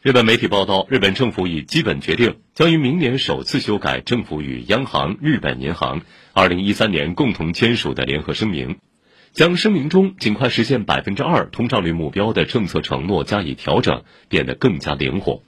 日本媒体报道日本政府已基本决定将于明年首次修改政府与央行日本银行二零一三年共同签署的联合声明。将声明中尽快实现百分之二通胀率目标的政策承诺加以调整变得更加灵活。